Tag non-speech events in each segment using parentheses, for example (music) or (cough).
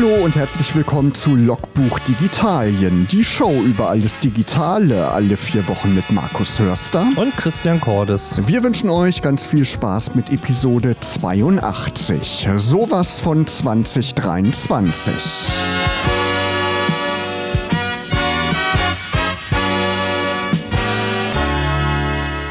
Hallo und herzlich willkommen zu Logbuch Digitalien, die Show über alles Digitale, alle vier Wochen mit Markus Hörster und Christian Cordes. Wir wünschen euch ganz viel Spaß mit Episode 82, sowas von 2023.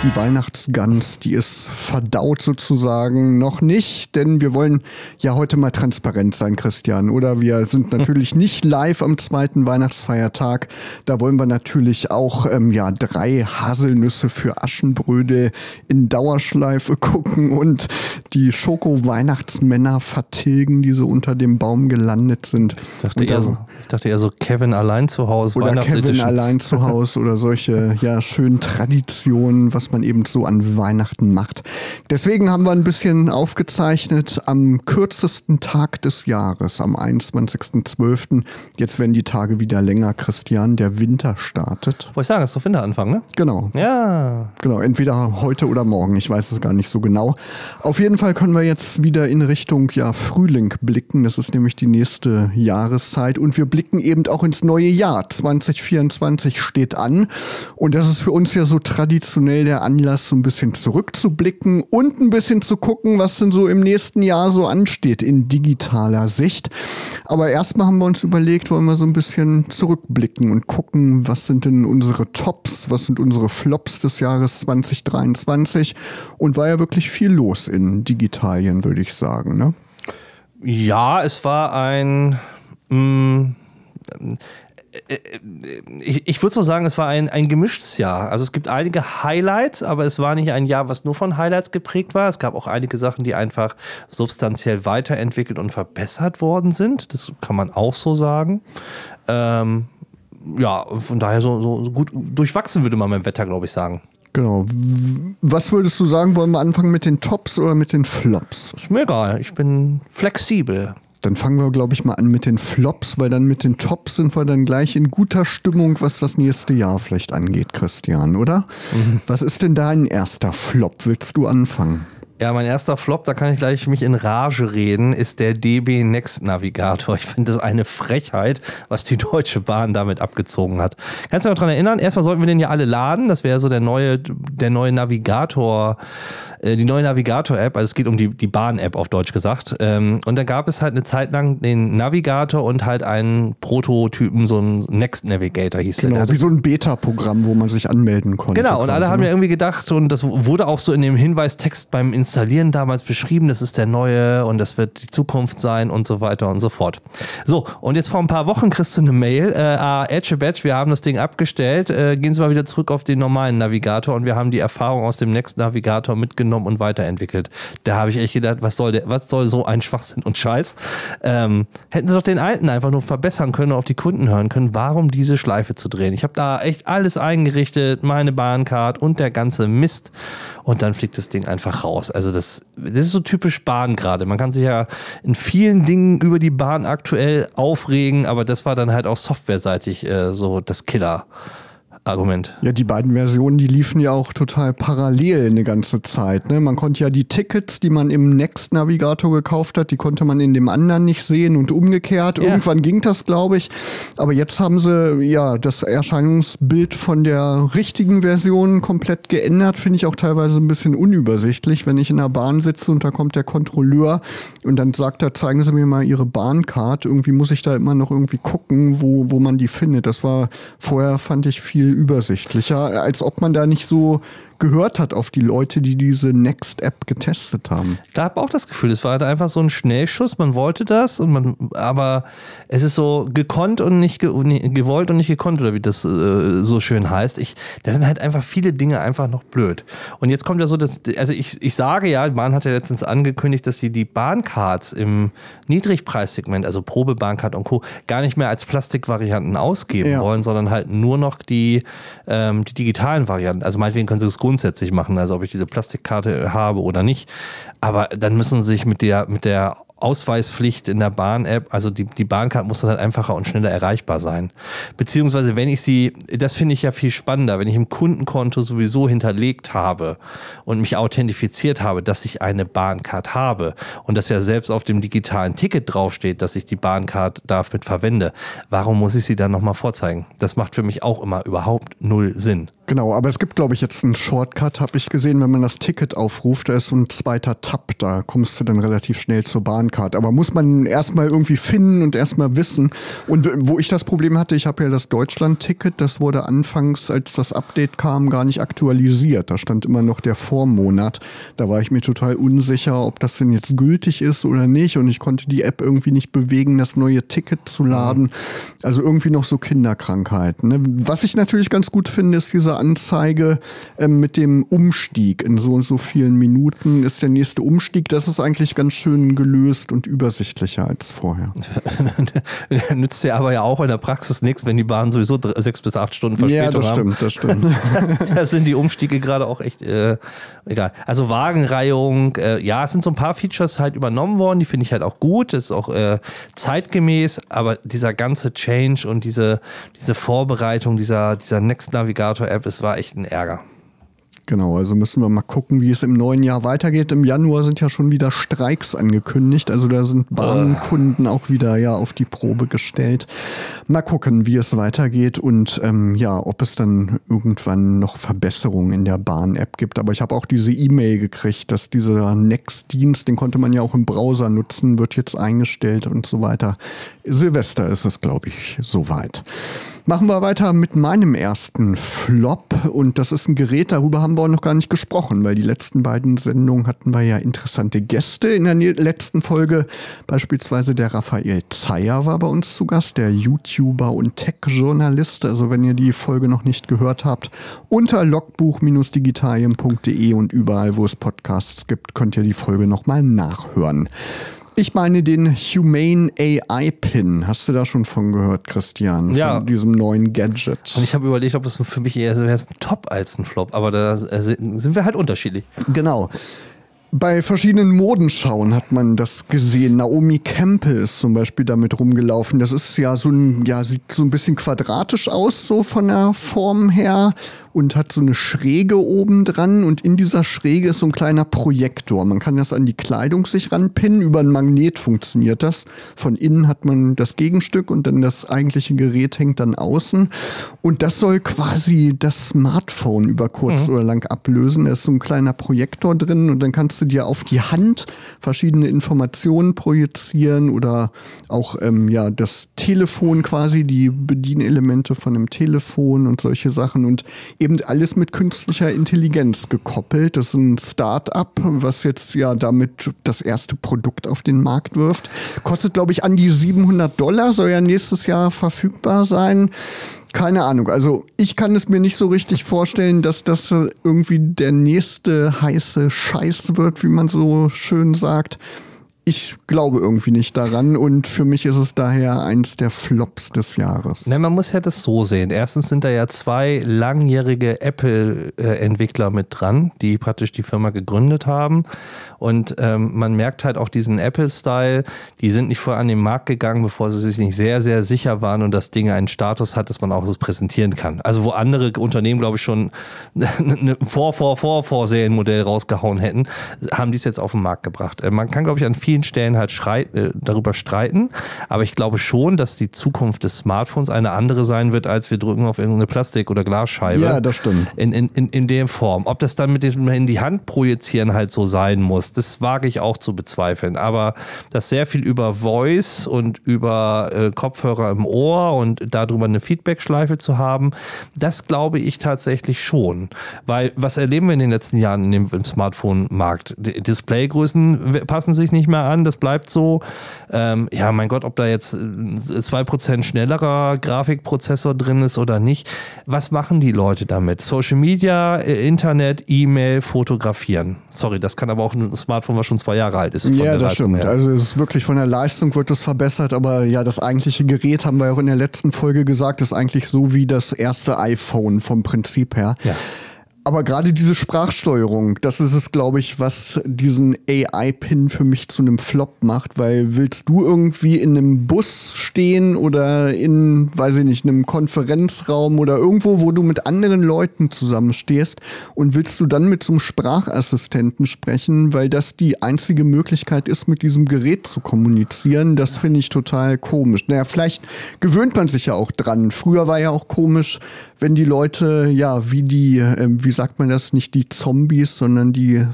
die Weihnachtsgans, die ist verdaut sozusagen noch nicht, denn wir wollen ja heute mal transparent sein, Christian, oder? Wir sind natürlich (laughs) nicht live am zweiten Weihnachtsfeiertag. Da wollen wir natürlich auch ähm, ja drei Haselnüsse für Aschenbrödel in Dauerschleife (laughs) gucken und die Schoko-Weihnachtsmänner vertilgen, die so unter dem Baum gelandet sind. Ich dachte, eher so, ich dachte eher so Kevin allein zu Hause. Oder Kevin allein zu Hause oder solche ja schönen Traditionen, was man eben so an Weihnachten macht. Deswegen haben wir ein bisschen aufgezeichnet am kürzesten Tag des Jahres, am 21.12. Jetzt werden die Tage wieder länger, Christian. Der Winter startet. Wollte ich sagen, es ist doch Winteranfang, ne? Genau. Ja. Genau, entweder heute oder morgen. Ich weiß es gar nicht so genau. Auf jeden Fall können wir jetzt wieder in Richtung ja, Frühling blicken. Das ist nämlich die nächste Jahreszeit. Und wir blicken eben auch ins neue Jahr. 2024 steht an. Und das ist für uns ja so traditionell der Anlass, so ein bisschen zurückzublicken und ein bisschen zu gucken, was denn so im nächsten Jahr so ansteht in digitaler Sicht. Aber erstmal haben wir uns überlegt, wollen wir so ein bisschen zurückblicken und gucken, was sind denn unsere Tops, was sind unsere Flops des Jahres 2023 und war ja wirklich viel los in Digitalien, würde ich sagen. Ne? Ja, es war ein mh, mm, ich, ich würde so sagen, es war ein, ein gemischtes Jahr. Also es gibt einige Highlights, aber es war nicht ein Jahr, was nur von Highlights geprägt war. Es gab auch einige Sachen, die einfach substanziell weiterentwickelt und verbessert worden sind. Das kann man auch so sagen. Ähm, ja, von daher so, so, so gut durchwachsen würde man beim Wetter, glaube ich, sagen. Genau. Was würdest du sagen? Wollen wir anfangen mit den Tops oder mit den Flops? Ist mir egal. Ich bin flexibel. Dann fangen wir, glaube ich, mal an mit den Flops, weil dann mit den Tops sind wir dann gleich in guter Stimmung, was das nächste Jahr vielleicht angeht, Christian, oder? Mhm. Was ist denn dein erster Flop? Willst du anfangen? Ja, mein erster Flop, da kann ich gleich mich in Rage reden, ist der DB Next Navigator. Ich finde das eine Frechheit, was die Deutsche Bahn damit abgezogen hat. Kannst du dich noch daran erinnern? Erstmal sollten wir den ja alle laden. Das wäre so der neue, der neue Navigator, die neue Navigator-App. Also es geht um die, die Bahn-App auf Deutsch gesagt. Ähm, und dann gab es halt eine Zeit lang den Navigator und halt einen Prototypen, so ein Next Navigator hieß genau, der. Genau, wie so ein Beta-Programm, wo man sich anmelden konnte. Genau, und alle haben ja irgendwie gedacht, und das wurde auch so in dem Hinweistext beim Installieren damals beschrieben, das ist der neue und das wird die Zukunft sein und so weiter und so fort. So, und jetzt vor ein paar Wochen kriegst du eine Mail, äh, ah, Edge Batch, wir haben das Ding abgestellt, äh, gehen Sie mal wieder zurück auf den normalen Navigator und wir haben die Erfahrung aus dem Next Navigator mitgenommen und weiterentwickelt. Da habe ich echt gedacht, was soll der, was soll so ein Schwachsinn und Scheiß? Ähm, hätten Sie doch den alten einfach nur verbessern können, auf die Kunden hören können, warum diese Schleife zu drehen. Ich habe da echt alles eingerichtet, meine Bahncard und der ganze Mist und dann fliegt das Ding einfach raus. Also das, das ist so typisch Bahn gerade. Man kann sich ja in vielen Dingen über die Bahn aktuell aufregen, aber das war dann halt auch softwareseitig äh, so das Killer. Argument. Ja, die beiden Versionen, die liefen ja auch total parallel eine ganze Zeit. Ne? Man konnte ja die Tickets, die man im Next Navigator gekauft hat, die konnte man in dem anderen nicht sehen und umgekehrt. Ja. Irgendwann ging das, glaube ich. Aber jetzt haben sie ja das Erscheinungsbild von der richtigen Version komplett geändert. Finde ich auch teilweise ein bisschen unübersichtlich, wenn ich in der Bahn sitze und da kommt der Kontrolleur und dann sagt er, zeigen Sie mir mal Ihre Bahncard. Irgendwie muss ich da immer noch irgendwie gucken, wo, wo man die findet. Das war vorher, fand ich, viel übersichtlicher, als ob man da nicht so gehört hat auf die Leute, die diese Next-App getestet haben. Ich habe auch das Gefühl, es war halt einfach so ein Schnellschuss. Man wollte das, und man, aber es ist so gekonnt und nicht ge, gewollt und nicht gekonnt, oder wie das äh, so schön heißt. Ich, da sind halt einfach viele Dinge einfach noch blöd. Und jetzt kommt ja so, dass, also ich, ich sage ja, Bahn hat ja letztens angekündigt, dass sie die Bahncards im Niedrigpreissegment, also Probebahncard und Co., gar nicht mehr als Plastikvarianten ausgeben ja. wollen, sondern halt nur noch die, ähm, die digitalen Varianten. Also meinetwegen können sie es grundsätzlich machen, also ob ich diese Plastikkarte habe oder nicht. Aber dann müssen sie sich mit der, mit der Ausweispflicht in der Bahn-App. Also die, die Bahncard muss dann halt einfacher und schneller erreichbar sein. Beziehungsweise, wenn ich sie, das finde ich ja viel spannender, wenn ich im Kundenkonto sowieso hinterlegt habe und mich authentifiziert habe, dass ich eine Bahncard habe und dass ja selbst auf dem digitalen Ticket draufsteht, dass ich die Bahncard damit verwende, warum muss ich sie dann nochmal vorzeigen? Das macht für mich auch immer überhaupt null Sinn. Genau, aber es gibt, glaube ich, jetzt einen Shortcut, habe ich gesehen, wenn man das Ticket aufruft, da ist so ein zweiter Tab, da kommst du dann relativ schnell zur Bahncard. Aber muss man erstmal irgendwie finden und erstmal wissen. Und wo ich das Problem hatte, ich habe ja das Deutschland-Ticket, das wurde anfangs, als das Update kam, gar nicht aktualisiert. Da stand immer noch der Vormonat. Da war ich mir total unsicher, ob das denn jetzt gültig ist oder nicht. Und ich konnte die App irgendwie nicht bewegen, das neue Ticket zu laden. Also irgendwie noch so Kinderkrankheiten. Ne? Was ich natürlich ganz gut finde, ist diese Anzeige äh, mit dem Umstieg. In so und so vielen Minuten ist der nächste Umstieg. Das ist eigentlich ganz schön gelöst und übersichtlicher als vorher. (laughs) Nützt dir aber ja auch in der Praxis nichts, wenn die Bahn sowieso sechs bis acht Stunden Verspätung ja, das haben. stimmt, das stimmt. (laughs) da sind die Umstiege gerade auch echt äh, egal. Also Wagenreihung, äh, ja, es sind so ein paar Features halt übernommen worden, die finde ich halt auch gut, das ist auch äh, zeitgemäß, aber dieser ganze Change und diese, diese Vorbereitung dieser, dieser Next Navigator App es war echt ein Ärger. Genau, also müssen wir mal gucken, wie es im neuen Jahr weitergeht. Im Januar sind ja schon wieder Streiks angekündigt. Also da sind Bahnkunden auch wieder ja auf die Probe gestellt. Mal gucken, wie es weitergeht und ähm, ja, ob es dann irgendwann noch Verbesserungen in der Bahn-App gibt. Aber ich habe auch diese E-Mail gekriegt, dass dieser Next-Dienst, den konnte man ja auch im Browser nutzen, wird jetzt eingestellt und so weiter. Silvester ist es, glaube ich, soweit. Machen wir weiter mit meinem ersten Flop und das ist ein Gerät, darüber haben wir auch noch gar nicht gesprochen, weil die letzten beiden Sendungen hatten wir ja interessante Gäste. In der letzten Folge beispielsweise der Raphael Zeyer war bei uns zu Gast, der YouTuber und Tech-Journalist. Also wenn ihr die Folge noch nicht gehört habt, unter logbuch-digitalien.de und überall, wo es Podcasts gibt, könnt ihr die Folge nochmal nachhören. Ich meine den Humane AI Pin. Hast du da schon von gehört, Christian? Ja. Von diesem neuen Gadget. Und ich habe überlegt, ob es für mich eher so ein Top als ein Flop, aber da sind wir halt unterschiedlich. Genau. Bei verschiedenen Modenschauen hat man das gesehen. Naomi Campbell ist zum Beispiel damit rumgelaufen. Das ist ja so ein, ja, sieht so ein bisschen quadratisch aus, so von der Form her und hat so eine Schräge oben dran und in dieser Schräge ist so ein kleiner Projektor. Man kann das an die Kleidung sich ranpinnen, über ein Magnet funktioniert das. Von innen hat man das Gegenstück und dann das eigentliche Gerät hängt dann außen und das soll quasi das Smartphone über kurz mhm. oder lang ablösen. Da ist so ein kleiner Projektor drin und dann kannst du dir auf die Hand verschiedene Informationen projizieren oder auch ähm, ja das Telefon quasi, die Bedienelemente von dem Telefon und solche Sachen und eben alles mit künstlicher Intelligenz gekoppelt. Das ist ein Start-up, was jetzt ja damit das erste Produkt auf den Markt wirft. Kostet, glaube ich, an die 700 Dollar, soll ja nächstes Jahr verfügbar sein. Keine Ahnung. Also ich kann es mir nicht so richtig vorstellen, dass das irgendwie der nächste heiße Scheiß wird, wie man so schön sagt ich glaube irgendwie nicht daran und für mich ist es daher eins der Flops des Jahres. Ne, man muss ja das so sehen. Erstens sind da ja zwei langjährige Apple-Entwickler mit dran, die praktisch die Firma gegründet haben. Und ähm, man merkt halt auch diesen Apple-Style, die sind nicht vorher an den Markt gegangen, bevor sie sich nicht sehr, sehr sicher waren und das Ding einen Status hat, dass man auch das präsentieren kann. Also wo andere Unternehmen, glaube ich, schon (laughs) ein Vor-, Vor-, Vor-Vorserienmodell rausgehauen hätten, haben die es jetzt auf den Markt gebracht. Äh, man kann, glaube ich, an vielen vielen Stellen halt schreit, äh, darüber streiten. Aber ich glaube schon, dass die Zukunft des Smartphones eine andere sein wird, als wir drücken auf irgendeine Plastik- oder Glasscheibe. Ja, das stimmt. In, in, in, in der Form. Ob das dann mit dem in die Hand projizieren halt so sein muss, das wage ich auch zu bezweifeln. Aber dass sehr viel über Voice und über äh, Kopfhörer im Ohr und darüber eine Feedback-Schleife zu haben, das glaube ich tatsächlich schon. Weil was erleben wir in den letzten Jahren in dem, im Smartphone-Markt? Displaygrößen passen sich nicht mehr an, das bleibt so. Ähm, ja, mein Gott, ob da jetzt 2% schnellerer Grafikprozessor drin ist oder nicht. Was machen die Leute damit? Social Media, äh, Internet, E-Mail, fotografieren. Sorry, das kann aber auch ein Smartphone, was schon zwei Jahre alt ist. ja, das stimmt. Her. Also es ist wirklich von der Leistung wird es verbessert, aber ja, das eigentliche Gerät, haben wir auch in der letzten Folge gesagt, ist eigentlich so wie das erste iPhone vom Prinzip her. Ja. Aber gerade diese Sprachsteuerung, das ist es, glaube ich, was diesen AI-Pin für mich zu einem Flop macht, weil willst du irgendwie in einem Bus stehen oder in, weiß ich nicht, einem Konferenzraum oder irgendwo, wo du mit anderen Leuten zusammenstehst und willst du dann mit so einem Sprachassistenten sprechen, weil das die einzige Möglichkeit ist, mit diesem Gerät zu kommunizieren, das finde ich total komisch. Naja, vielleicht gewöhnt man sich ja auch dran. Früher war ja auch komisch, wenn die Leute, ja, wie die, äh, wie sagt man das, nicht die Zombies, sondern die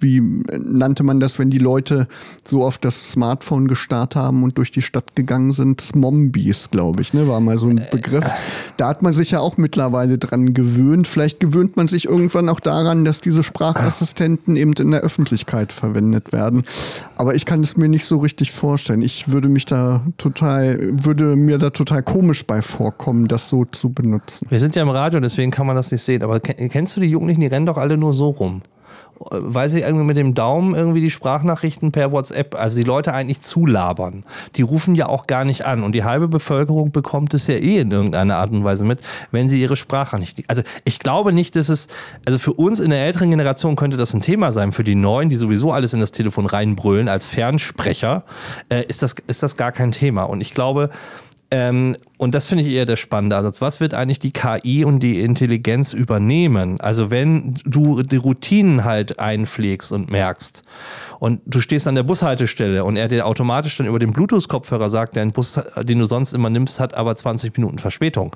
wie nannte man das, wenn die Leute so auf das Smartphone gestarrt haben und durch die Stadt gegangen sind? Smombies, glaube ich, ne? war mal so ein Begriff. Da hat man sich ja auch mittlerweile dran gewöhnt. Vielleicht gewöhnt man sich irgendwann auch daran, dass diese Sprachassistenten eben in der Öffentlichkeit verwendet werden. Aber ich kann es mir nicht so richtig vorstellen. Ich würde mich da total, würde mir da total komisch bei vorkommen, das so zu benutzen. Wir sind ja im Radio, deswegen kann man das nicht sehen. Aber kennst du die Jugendlichen, die rennen doch alle nur so rum? Weiß ich irgendwie mit dem Daumen irgendwie die Sprachnachrichten per WhatsApp, also die Leute eigentlich zulabern. Die rufen ja auch gar nicht an und die halbe Bevölkerung bekommt es ja eh in irgendeiner Art und Weise mit, wenn sie ihre Sprache nicht. Also ich glaube nicht, dass es, also für uns in der älteren Generation könnte das ein Thema sein, für die Neuen, die sowieso alles in das Telefon reinbrüllen als Fernsprecher, äh, ist, das, ist das gar kein Thema. Und ich glaube, ähm, und das finde ich eher der spannende Ansatz. Was wird eigentlich die KI und die Intelligenz übernehmen? Also wenn du die Routinen halt einpflegst und merkst und du stehst an der Bushaltestelle und er dir automatisch dann über den Bluetooth-Kopfhörer sagt, dein Bus, den du sonst immer nimmst, hat aber 20 Minuten Verspätung.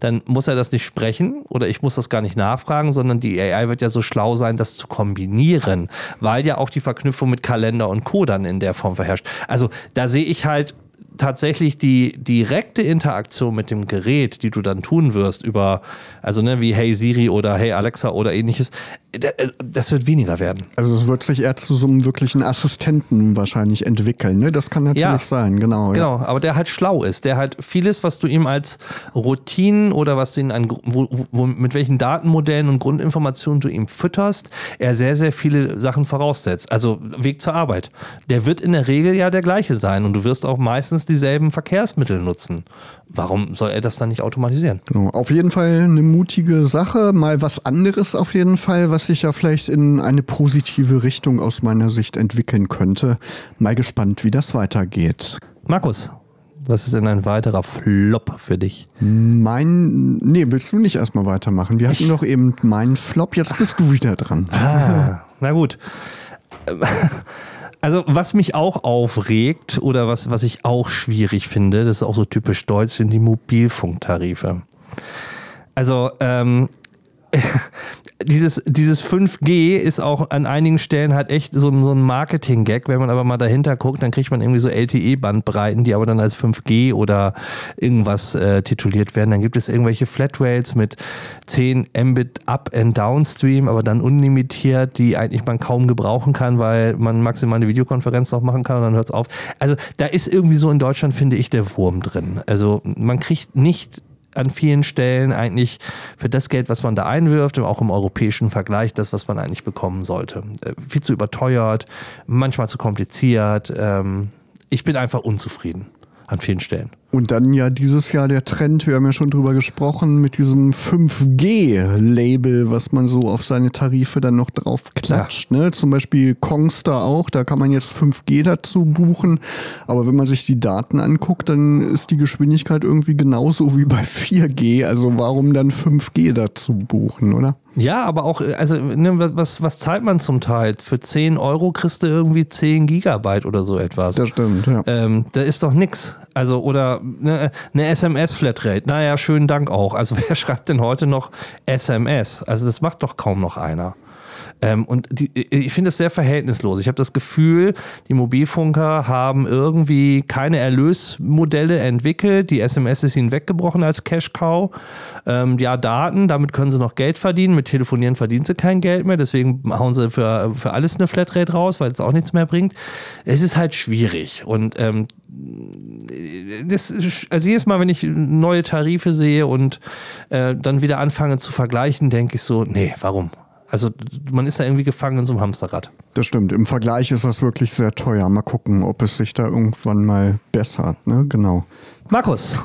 Dann muss er das nicht sprechen oder ich muss das gar nicht nachfragen, sondern die AI wird ja so schlau sein, das zu kombinieren, weil ja auch die Verknüpfung mit Kalender und Co. dann in der Form verherrscht. Also da sehe ich halt tatsächlich die direkte Interaktion mit dem Gerät, die du dann tun wirst, über, also ne, wie Hey Siri oder Hey Alexa oder ähnliches, äh, das wird weniger werden. Also es wird sich eher zu so einem wirklichen Assistenten wahrscheinlich entwickeln. Ne? Das kann natürlich ja, sein, genau. Genau, ja. aber der halt schlau ist, der halt vieles, was du ihm als Routinen oder was du ihn an, wo, wo, mit welchen Datenmodellen und Grundinformationen du ihm fütterst, er sehr, sehr viele Sachen voraussetzt. Also Weg zur Arbeit. Der wird in der Regel ja der gleiche sein und du wirst auch meistens dieselben Verkehrsmittel nutzen. Warum soll er das dann nicht automatisieren? Genau. Auf jeden Fall eine mutige Sache, mal was anderes auf jeden Fall, was sich ja vielleicht in eine positive Richtung aus meiner Sicht entwickeln könnte. Mal gespannt, wie das weitergeht. Markus, was ist denn ein weiterer Flop für dich? Mein, nee, willst du nicht erstmal weitermachen? Wir hatten ich, doch eben meinen Flop, jetzt bist du wieder dran. Ah, na gut. (laughs) Also, was mich auch aufregt oder was, was ich auch schwierig finde, das ist auch so typisch deutsch, sind die Mobilfunktarife. Also, ähm, (laughs) dieses, dieses 5G ist auch an einigen Stellen halt echt so, so ein Marketing-Gag. Wenn man aber mal dahinter guckt, dann kriegt man irgendwie so LTE-Bandbreiten, die aber dann als 5G oder irgendwas äh, tituliert werden. Dann gibt es irgendwelche Flatrates mit 10 Mbit Up- and Downstream, aber dann unlimitiert, die eigentlich man kaum gebrauchen kann, weil man maximal eine Videokonferenz noch machen kann und dann hört es auf. Also da ist irgendwie so in Deutschland, finde ich, der Wurm drin. Also man kriegt nicht an vielen Stellen eigentlich für das Geld, was man da einwirft, auch im europäischen Vergleich, das, was man eigentlich bekommen sollte. Äh, viel zu überteuert, manchmal zu kompliziert. Ähm, ich bin einfach unzufrieden an vielen Stellen. Und dann ja dieses Jahr der Trend, wir haben ja schon drüber gesprochen, mit diesem 5G-Label, was man so auf seine Tarife dann noch drauf klatscht. Ja. Ne? Zum Beispiel Kongstar auch, da kann man jetzt 5G dazu buchen. Aber wenn man sich die Daten anguckt, dann ist die Geschwindigkeit irgendwie genauso wie bei 4G. Also warum dann 5G dazu buchen, oder? Ja, aber auch, also ne, was, was zahlt man zum Teil? Für 10 Euro kriegst du irgendwie 10 Gigabyte oder so etwas. Das stimmt, ja. Ähm, da ist doch nix. Also, oder eine, eine SMS-Flatrate. Naja, schönen Dank auch. Also, (laughs) wer schreibt denn heute noch SMS? Also, das macht doch kaum noch einer. Ähm, und die, ich finde es sehr verhältnislos. Ich habe das Gefühl, die Mobilfunker haben irgendwie keine Erlösmodelle entwickelt. Die SMS ist ihnen weggebrochen als Cash-Cow. Ähm, ja, Daten, damit können sie noch Geld verdienen. Mit Telefonieren verdienen sie kein Geld mehr. Deswegen hauen sie für, für alles eine Flatrate raus, weil es auch nichts mehr bringt. Es ist halt schwierig. Und ähm, das, also jedes Mal, wenn ich neue Tarife sehe und äh, dann wieder anfange zu vergleichen, denke ich so, nee, warum? Also man ist da irgendwie gefangen in so einem Hamsterrad. Das stimmt. Im Vergleich ist das wirklich sehr teuer. Mal gucken, ob es sich da irgendwann mal bessert. Ne? Genau. Markus,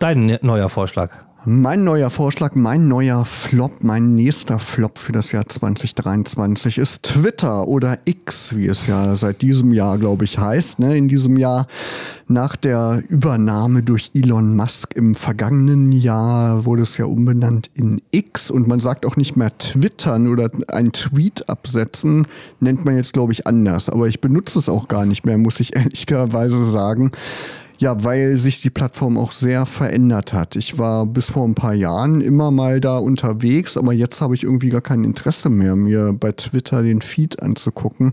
dein ne-, neuer Vorschlag. Mein neuer Vorschlag, mein neuer Flop, mein nächster Flop für das Jahr 2023 ist Twitter oder X, wie es ja seit diesem Jahr, glaube ich, heißt. Ne? In diesem Jahr nach der Übernahme durch Elon Musk im vergangenen Jahr wurde es ja umbenannt in X und man sagt auch nicht mehr twittern oder ein Tweet absetzen, nennt man jetzt, glaube ich, anders. Aber ich benutze es auch gar nicht mehr, muss ich ehrlicherweise sagen. Ja, weil sich die Plattform auch sehr verändert hat. Ich war bis vor ein paar Jahren immer mal da unterwegs, aber jetzt habe ich irgendwie gar kein Interesse mehr, mir bei Twitter den Feed anzugucken,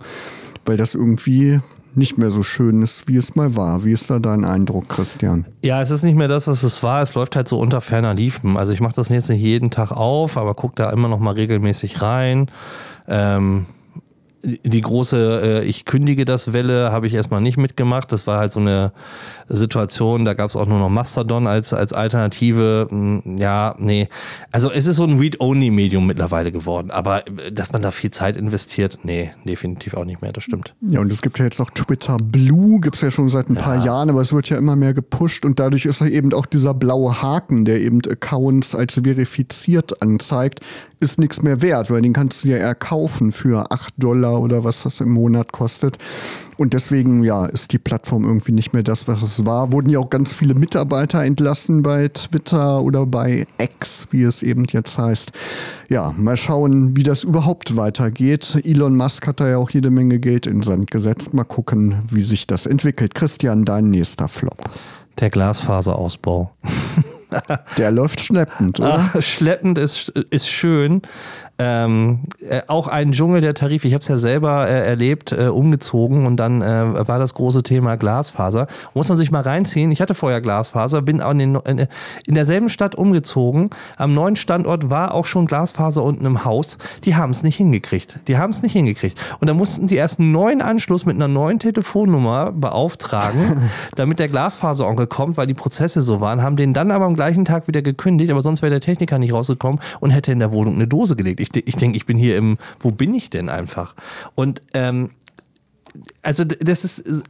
weil das irgendwie nicht mehr so schön ist, wie es mal war. Wie ist da dein Eindruck, Christian? Ja, es ist nicht mehr das, was es war. Es läuft halt so unter ferner Liefen. Also ich mache das jetzt nicht jeden Tag auf, aber gucke da immer noch mal regelmäßig rein. Ähm, die große äh, Ich kündige das Welle habe ich erstmal nicht mitgemacht. Das war halt so eine Situation, da gab es auch nur noch Mastodon als, als Alternative. Hm, ja, nee. Also es ist so ein Read-Only-Medium mittlerweile geworden. Aber äh, dass man da viel Zeit investiert, nee, definitiv auch nicht mehr, das stimmt. Ja, und es gibt ja jetzt auch Twitter Blue, gibt es ja schon seit ein ja. paar Jahren, aber es wird ja immer mehr gepusht und dadurch ist ja eben auch dieser blaue Haken, der eben Accounts als verifiziert anzeigt, ist nichts mehr wert, weil den kannst du ja eher kaufen für 8 Dollar oder was das im Monat kostet. Und deswegen, ja, ist die Plattform irgendwie nicht mehr das, was es war. Wurden ja auch ganz viele Mitarbeiter entlassen bei Twitter oder bei X, wie es eben jetzt heißt. Ja, mal schauen, wie das überhaupt weitergeht. Elon Musk hat da ja auch jede Menge Geld in den Sand gesetzt. Mal gucken, wie sich das entwickelt. Christian, dein nächster Flop. Der Glasfaserausbau. (laughs) Der läuft schleppend, oder? Ach, schleppend ist, ist schön. Ähm, äh, auch ein Dschungel der Tarife. Ich habe es ja selber äh, erlebt, äh, umgezogen und dann äh, war das große Thema Glasfaser. Muss man sich mal reinziehen. Ich hatte vorher Glasfaser, bin in, den, in derselben Stadt umgezogen. Am neuen Standort war auch schon Glasfaser unten im Haus. Die haben es nicht hingekriegt. Die haben es nicht hingekriegt. Und da mussten die erst einen neuen Anschluss mit einer neuen Telefonnummer beauftragen, (laughs) damit der Glasfaseronkel kommt, weil die Prozesse so waren. Haben den dann aber am gleichen Tag wieder gekündigt, aber sonst wäre der Techniker nicht rausgekommen und hätte in der Wohnung eine Dose gelegt. Ich ich, ich denke, ich bin hier im, wo bin ich denn einfach? Und ähm, also das ist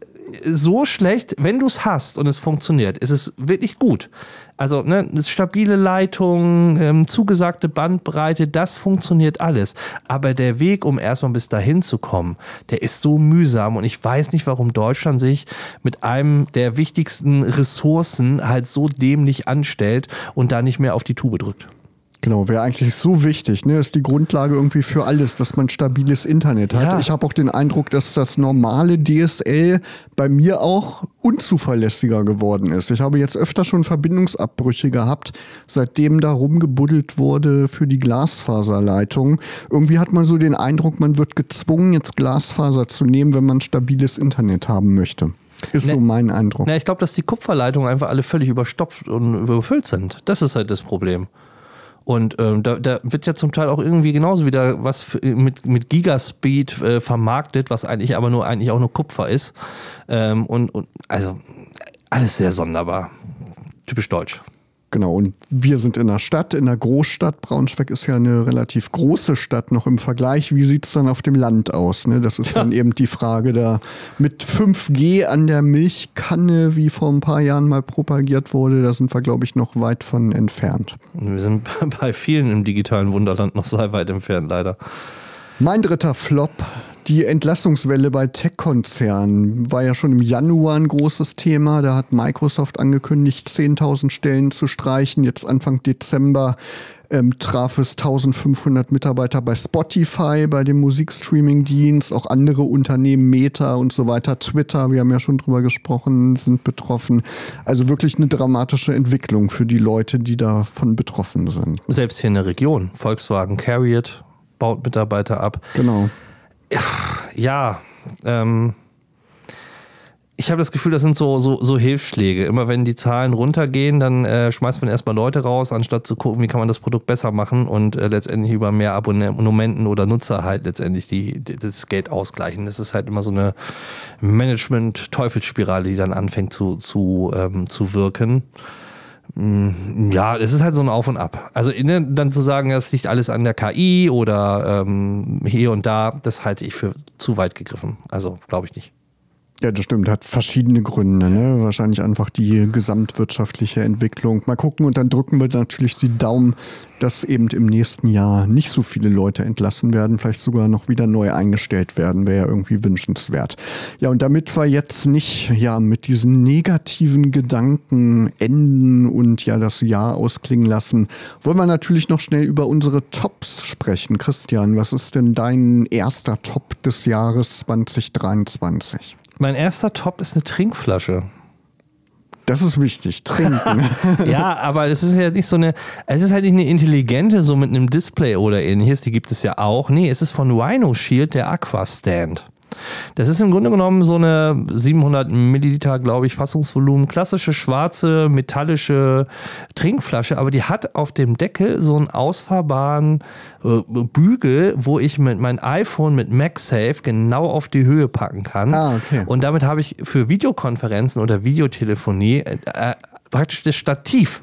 so schlecht, wenn du es hast und es funktioniert, ist es wirklich gut. Also ne, stabile Leitung, ähm, zugesagte Bandbreite, das funktioniert alles. Aber der Weg, um erstmal bis dahin zu kommen, der ist so mühsam und ich weiß nicht, warum Deutschland sich mit einem der wichtigsten Ressourcen halt so dämlich anstellt und da nicht mehr auf die Tube drückt. Genau, wäre eigentlich so wichtig. Ne? Ist die Grundlage irgendwie für alles, dass man stabiles Internet hat. Ja. Ich habe auch den Eindruck, dass das normale DSL bei mir auch unzuverlässiger geworden ist. Ich habe jetzt öfter schon Verbindungsabbrüche gehabt, seitdem da rumgebuddelt wurde für die Glasfaserleitung. Irgendwie hat man so den Eindruck, man wird gezwungen, jetzt Glasfaser zu nehmen, wenn man stabiles Internet haben möchte. Ist ne, so mein Eindruck. Na, ich glaube, dass die Kupferleitungen einfach alle völlig überstopft und überfüllt sind. Das ist halt das Problem. Und ähm, da, da, wird ja zum Teil auch irgendwie genauso wieder was für, mit, mit Gigaspeed äh, vermarktet, was eigentlich aber nur eigentlich auch nur Kupfer ist. Ähm, und, und also alles sehr sonderbar. Typisch deutsch. Genau, und wir sind in der Stadt, in der Großstadt. Braunschweig ist ja eine relativ große Stadt noch im Vergleich. Wie sieht es dann auf dem Land aus? Ne? Das ist ja. dann eben die Frage da mit 5G an der Milchkanne, wie vor ein paar Jahren mal propagiert wurde. Da sind wir, glaube ich, noch weit von entfernt. Wir sind (laughs) bei vielen im digitalen Wunderland noch sehr weit entfernt, leider. Mein dritter Flop, die Entlassungswelle bei Tech-Konzernen, war ja schon im Januar ein großes Thema. Da hat Microsoft angekündigt, 10.000 Stellen zu streichen. Jetzt Anfang Dezember ähm, traf es 1500 Mitarbeiter bei Spotify, bei dem Musikstreaming-Dienst, auch andere Unternehmen, Meta und so weiter, Twitter, wir haben ja schon drüber gesprochen, sind betroffen. Also wirklich eine dramatische Entwicklung für die Leute, die davon betroffen sind. Selbst hier in der Region, Volkswagen Carriot, baut Mitarbeiter ab. Genau. Ja, ähm, ich habe das Gefühl, das sind so, so, so Hilfsschläge. Immer wenn die Zahlen runtergehen, dann äh, schmeißt man erstmal Leute raus, anstatt zu gucken, wie kann man das Produkt besser machen und äh, letztendlich über mehr Abonnenten oder Nutzer halt letztendlich die, die, das Geld ausgleichen. Das ist halt immer so eine Management-Teufelsspirale, die dann anfängt zu, zu, ähm, zu wirken. Mm, ja, es ist halt so ein Auf und Ab. Also dann zu sagen, das liegt alles an der KI oder ähm, hier und da, das halte ich für zu weit gegriffen. Also glaube ich nicht. Ja, das stimmt. Hat verschiedene Gründe. Ne? Wahrscheinlich einfach die gesamtwirtschaftliche Entwicklung. Mal gucken und dann drücken wir natürlich die Daumen, dass eben im nächsten Jahr nicht so viele Leute entlassen werden, vielleicht sogar noch wieder neu eingestellt werden, wäre ja irgendwie wünschenswert. Ja, und damit wir jetzt nicht ja mit diesen negativen Gedanken enden und ja das Jahr ausklingen lassen, wollen wir natürlich noch schnell über unsere Tops sprechen. Christian, was ist denn dein erster Top des Jahres 2023? Mein erster Top ist eine Trinkflasche. Das ist wichtig, trinken. (laughs) ja, aber es ist ja nicht so eine, es ist halt nicht eine intelligente, so mit einem Display oder ähnliches, die gibt es ja auch. Nee, es ist von Rhino Shield, der Aqua Stand. Das ist im Grunde genommen so eine 700 Milliliter, glaube ich, Fassungsvolumen, klassische schwarze metallische Trinkflasche, aber die hat auf dem Deckel so einen ausfahrbaren äh, Bügel, wo ich mit mein iPhone mit MagSafe genau auf die Höhe packen kann. Ah, okay. Und damit habe ich für Videokonferenzen oder Videotelefonie äh, äh praktisch das Stativ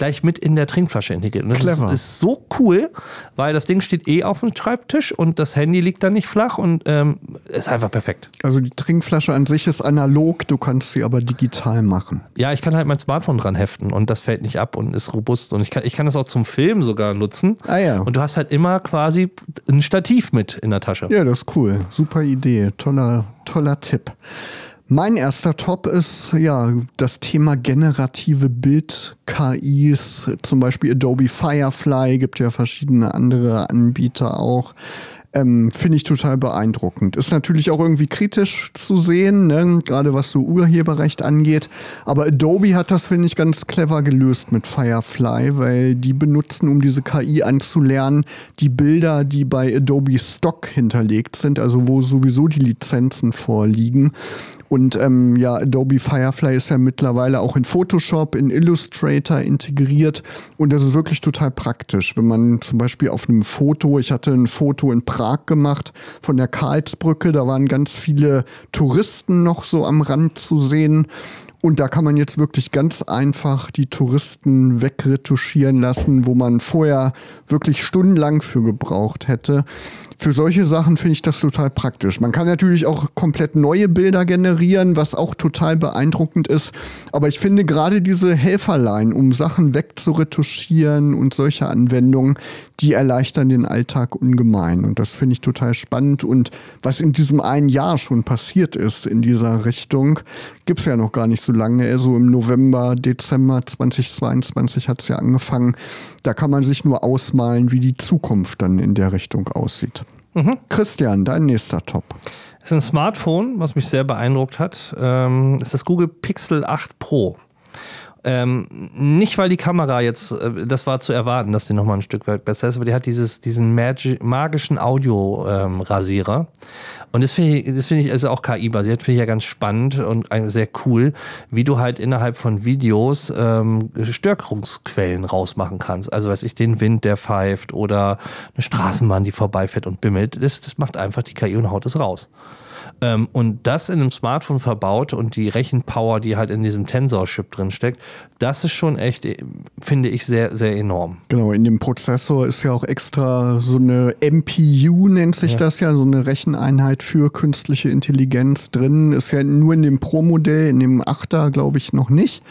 gleich mit in der Trinkflasche integriert. Und das ist, ist, so cool, weil das Ding steht eh auf dem Schreibtisch und das Handy liegt da nicht flach und ähm, ist einfach perfekt. Also die Trinkflasche an sich ist analog, du kannst sie aber digital machen. Ja, ich kann halt mein Smartphone dran heften und das fällt nicht ab und ist robust. Und ich kann, ich kann das auch zum Filmen sogar nutzen. Ah ja. Und du hast halt immer quasi ein Stativ mit in der Tasche. Ja, das ist cool. Super Idee. Toller, toller Tipp. Mein erster Top ist ja das Thema generative Bild-KIs, zum Beispiel Adobe Firefly, gibt ja verschiedene andere Anbieter auch. Ähm, Finde ich total beeindruckend. Ist natürlich auch irgendwie kritisch zu sehen, ne? gerade was so Urheberrecht angeht. Aber Adobe hat das, finde ich, ganz clever gelöst mit Firefly, weil die benutzen, um diese KI anzulernen, die Bilder, die bei Adobe Stock hinterlegt sind, also wo sowieso die Lizenzen vorliegen. Und ähm, ja, Adobe Firefly ist ja mittlerweile auch in Photoshop, in Illustrator integriert. Und das ist wirklich total praktisch. Wenn man zum Beispiel auf einem Foto, ich hatte ein Foto in Prag gemacht von der Karlsbrücke, da waren ganz viele Touristen noch so am Rand zu sehen. Und da kann man jetzt wirklich ganz einfach die Touristen wegretuschieren lassen, wo man vorher wirklich stundenlang für gebraucht hätte. Für solche Sachen finde ich das total praktisch. Man kann natürlich auch komplett neue Bilder generieren, was auch total beeindruckend ist. Aber ich finde gerade diese Helferlein, um Sachen wegzuretuschieren und solche Anwendungen, die erleichtern den Alltag ungemein. Und das finde ich total spannend. Und was in diesem einen Jahr schon passiert ist in dieser Richtung, gibt es ja noch gar nicht so lange. So im November, Dezember 2022 hat es ja angefangen. Da kann man sich nur ausmalen, wie die Zukunft dann in der Richtung aussieht. Mhm. Christian, dein nächster Top. Es ist ein Smartphone, was mich sehr beeindruckt hat. Ähm, es ist das Google Pixel 8 Pro. Ähm, nicht, weil die Kamera jetzt, äh, das war zu erwarten, dass die nochmal ein Stück weit besser ist, aber die hat dieses, diesen magi magischen Audio-Rasierer. Ähm, und das finde ich, das ich, also auch KI-basiert, finde ich ja ganz spannend und sehr cool, wie du halt innerhalb von Videos ähm, Störungsquellen rausmachen kannst. Also weiß ich, den Wind, der pfeift oder eine Straßenbahn, die vorbeifährt und bimmelt. Das, das macht einfach die KI und haut es raus. Ähm, und das in einem Smartphone verbaut und die Rechenpower, die halt in diesem Tensor-Chip drin steckt, das ist schon echt, äh, finde ich, sehr, sehr enorm. Genau, in dem Prozessor ist ja auch extra so eine MPU, nennt sich ja. das ja, so eine Recheneinheit für künstliche Intelligenz drin. Ist ja nur in dem Pro-Modell, in dem 8er, glaube ich, noch nicht.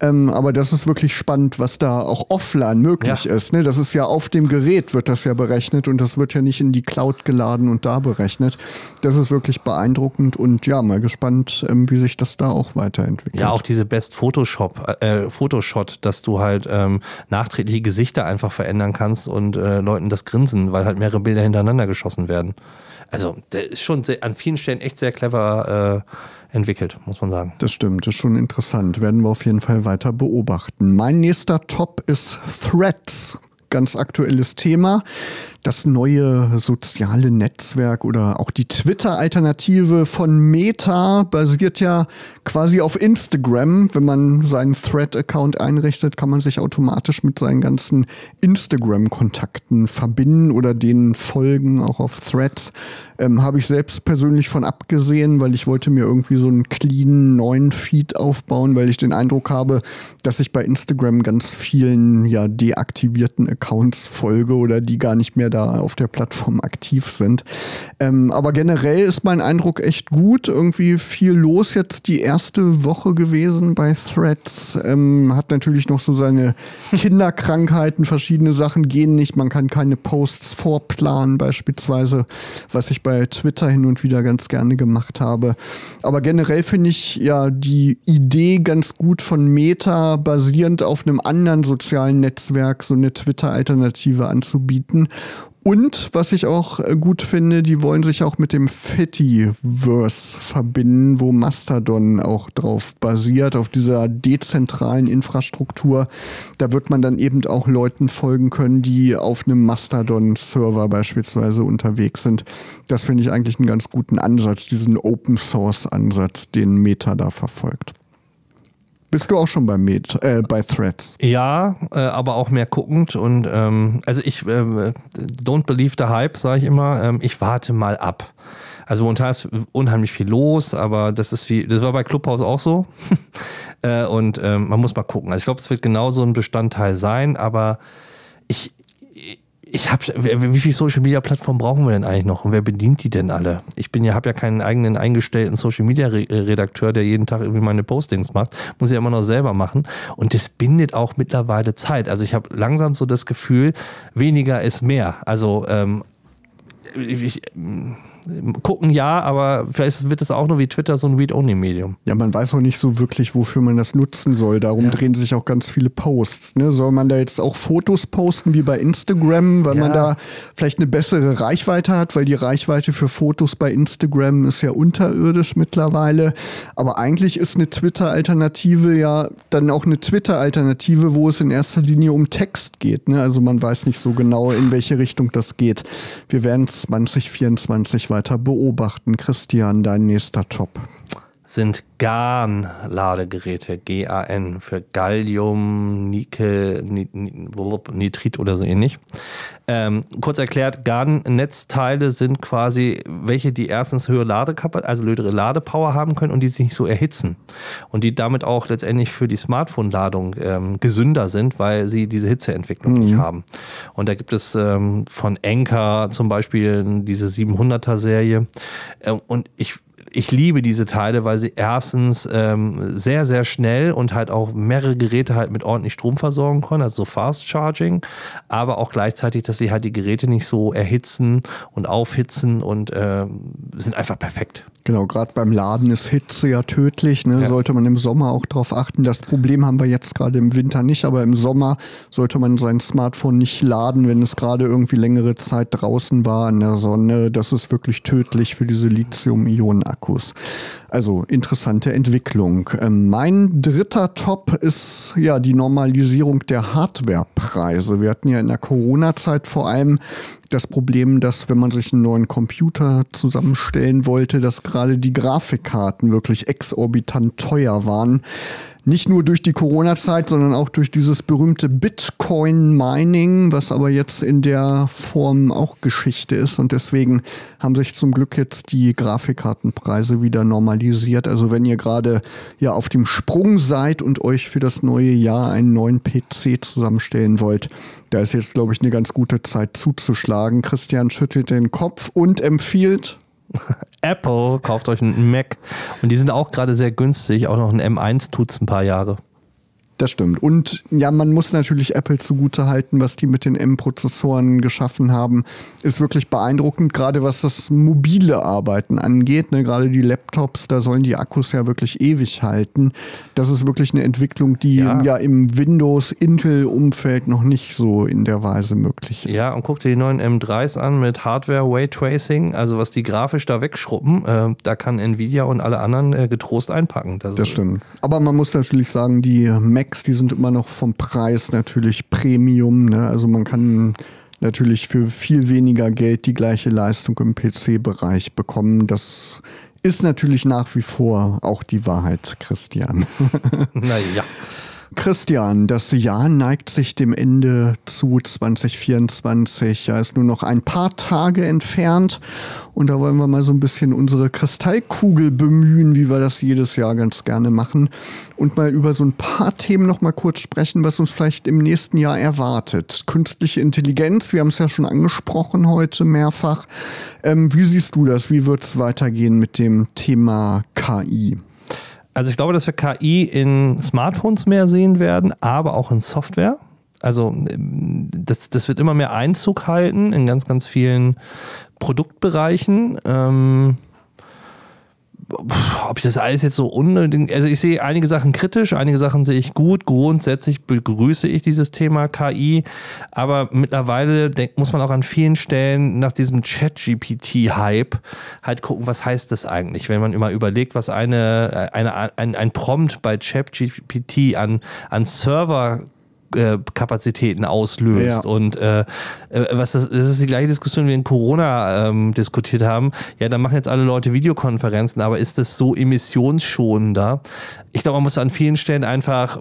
Ähm, aber das ist wirklich spannend, was da auch offline möglich ja. ist. Ne? Das ist ja auf dem Gerät wird das ja berechnet und das wird ja nicht in die Cloud geladen und da berechnet. Das ist wirklich beeindruckend und ja, mal gespannt, ähm, wie sich das da auch weiterentwickelt. Ja, auch diese Best Photoshop, äh, Photoshot, dass du halt ähm, nachträgliche Gesichter einfach verändern kannst und äh, Leuten das Grinsen, weil halt mehrere Bilder hintereinander geschossen werden. Also, der ist schon sehr, an vielen Stellen echt sehr clever äh, entwickelt, muss man sagen. Das stimmt, ist schon interessant. Werden wir auf jeden Fall weiter beobachten. Mein nächster Top ist Threads. Ganz aktuelles Thema das neue soziale Netzwerk oder auch die Twitter-Alternative von Meta basiert ja quasi auf Instagram. Wenn man seinen Thread-Account einrichtet, kann man sich automatisch mit seinen ganzen Instagram-Kontakten verbinden oder denen folgen, auch auf Threads. Ähm, Habe ich selbst persönlich von abgesehen, weil ich wollte mir irgendwie so einen clean neuen Feed aufbauen, weil ich den Eindruck habe, dass ich bei Instagram ganz vielen ja deaktivierten Accounts folge oder die gar nicht mehr da auf der Plattform aktiv sind. Ähm, aber generell ist mein Eindruck echt gut. Irgendwie viel los jetzt die erste Woche gewesen bei Threads. Ähm, hat natürlich noch so seine Kinderkrankheiten, verschiedene Sachen gehen nicht. Man kann keine Posts vorplanen, beispielsweise, was ich bei Twitter hin und wieder ganz gerne gemacht habe. Aber generell finde ich ja die Idee ganz gut von Meta basierend auf einem anderen sozialen Netzwerk so eine Twitter-Alternative anzubieten. Und was ich auch äh, gut finde, die wollen sich auch mit dem Fediverse verbinden, wo Mastodon auch drauf basiert, auf dieser dezentralen Infrastruktur. Da wird man dann eben auch Leuten folgen können, die auf einem Mastodon-Server beispielsweise unterwegs sind. Das finde ich eigentlich einen ganz guten Ansatz, diesen Open-Source-Ansatz, den Meta da verfolgt. Bist du auch schon bei, Med, äh, bei Threads? Ja, äh, aber auch mehr guckend und ähm, also ich äh, don't believe the hype, sage ich immer. Ähm, ich warte mal ab. Also momentan ist unheimlich viel los, aber das ist wie, das war bei Clubhouse auch so. (laughs) äh, und ähm, man muss mal gucken. Also ich glaube, es wird genauso ein Bestandteil sein, aber ich, ich habe, wie viele Social Media Plattformen brauchen wir denn eigentlich noch und wer bedient die denn alle? Ich bin ja, habe ja keinen eigenen eingestellten Social Media Redakteur, der jeden Tag irgendwie meine Postings macht, muss ja immer noch selber machen und das bindet auch mittlerweile Zeit. Also ich habe langsam so das Gefühl, weniger ist mehr. Also ähm, ich, gucken ja, aber vielleicht wird es auch nur wie Twitter so ein Read-Only-Medium. Ja, man weiß auch nicht so wirklich, wofür man das nutzen soll. Darum ja. drehen sich auch ganz viele Posts. Ne? Soll man da jetzt auch Fotos posten wie bei Instagram, weil ja. man da vielleicht eine bessere Reichweite hat, weil die Reichweite für Fotos bei Instagram ist ja unterirdisch mittlerweile. Aber eigentlich ist eine Twitter-Alternative ja dann auch eine Twitter-Alternative, wo es in erster Linie um Text geht. Ne? Also man weiß nicht so genau, in welche Richtung das geht. Wir werden 2024 weiter beobachten. Christian, dein nächster Job sind GAN-Ladegeräte, G-A-N, für Gallium, Nickel, Nitrit oder so ähnlich. Ähm, kurz erklärt, GAN-Netzteile sind quasi welche, die erstens höhere Ladekapazität, also höhere Ladepower haben können und die sich nicht so erhitzen. Und die damit auch letztendlich für die Smartphone-Ladung ähm, gesünder sind, weil sie diese Hitzeentwicklung mhm. nicht haben. Und da gibt es ähm, von Anker zum Beispiel diese 700er-Serie. Äh, und ich ich liebe diese Teile, weil sie erstens ähm, sehr, sehr schnell und halt auch mehrere Geräte halt mit ordentlich Strom versorgen können, also so Fast Charging, aber auch gleichzeitig, dass sie halt die Geräte nicht so erhitzen und aufhitzen und äh, sind einfach perfekt. Genau, gerade beim Laden ist Hitze ja tödlich. Ne? Ja. Sollte man im Sommer auch darauf achten. Das Problem haben wir jetzt gerade im Winter nicht, aber im Sommer sollte man sein Smartphone nicht laden, wenn es gerade irgendwie längere Zeit draußen war in der Sonne. Das ist wirklich tödlich für diese Lithium-Ionen-Akkus. Also interessante Entwicklung. Ähm, mein dritter Top ist ja die Normalisierung der Hardwarepreise. Wir hatten ja in der Corona-Zeit vor allem das Problem, dass wenn man sich einen neuen Computer zusammenstellen wollte, dass gerade die Grafikkarten wirklich exorbitant teuer waren. Nicht nur durch die Corona-Zeit, sondern auch durch dieses berühmte Bitcoin-Mining, was aber jetzt in der Form auch Geschichte ist. Und deswegen haben sich zum Glück jetzt die Grafikkartenpreise wieder normalisiert. Also wenn ihr gerade ja auf dem Sprung seid und euch für das neue Jahr einen neuen PC zusammenstellen wollt, da ist jetzt, glaube ich, eine ganz gute Zeit zuzuschlagen. Christian schüttelt den Kopf und empfiehlt (laughs) Apple, kauft euch einen Mac. Und die sind auch gerade sehr günstig. Auch noch ein M1 tut es ein paar Jahre. Das stimmt. Und ja, man muss natürlich Apple zugute halten, was die mit den M-Prozessoren geschaffen haben. Ist wirklich beeindruckend, gerade was das mobile Arbeiten angeht. Ne? Gerade die Laptops, da sollen die Akkus ja wirklich ewig halten. Das ist wirklich eine Entwicklung, die ja, ja im Windows-Intel-Umfeld noch nicht so in der Weise möglich ist. Ja, und guck dir die neuen M3s an mit Hardware-Way-Tracing, also was die grafisch da wegschruppen. Äh, da kann Nvidia und alle anderen äh, getrost einpacken. Das, das stimmt. Aber man muss natürlich sagen, die Mac Macs, die sind immer noch vom Preis natürlich Premium. Ne? Also man kann natürlich für viel weniger Geld die gleiche Leistung im PC-Bereich bekommen. Das ist natürlich nach wie vor auch die Wahrheit, Christian. (laughs) naja. Christian, das Jahr neigt sich dem Ende zu 2024. Ja, ist nur noch ein paar Tage entfernt. Und da wollen wir mal so ein bisschen unsere Kristallkugel bemühen, wie wir das jedes Jahr ganz gerne machen. Und mal über so ein paar Themen noch mal kurz sprechen, was uns vielleicht im nächsten Jahr erwartet. Künstliche Intelligenz, wir haben es ja schon angesprochen heute mehrfach. Ähm, wie siehst du das? Wie wird es weitergehen mit dem Thema KI? Also ich glaube, dass wir KI in Smartphones mehr sehen werden, aber auch in Software. Also das, das wird immer mehr Einzug halten in ganz, ganz vielen Produktbereichen. Ähm, ob ich das alles jetzt so unnötig, also ich sehe einige Sachen kritisch, einige Sachen sehe ich gut. Grundsätzlich begrüße ich dieses Thema KI, aber mittlerweile denk, muss man auch an vielen Stellen nach diesem Chat-GPT-Hype halt gucken, was heißt das eigentlich, wenn man immer überlegt, was eine, eine, ein, ein Prompt bei Chat-GPT an, an Server äh, Kapazitäten auslöst. Ja. Und äh, äh, was das, das ist die gleiche Diskussion, wie wir in Corona ähm, diskutiert haben. Ja, da machen jetzt alle Leute Videokonferenzen, aber ist das so emissionsschonender? Ich glaube, man muss an vielen Stellen einfach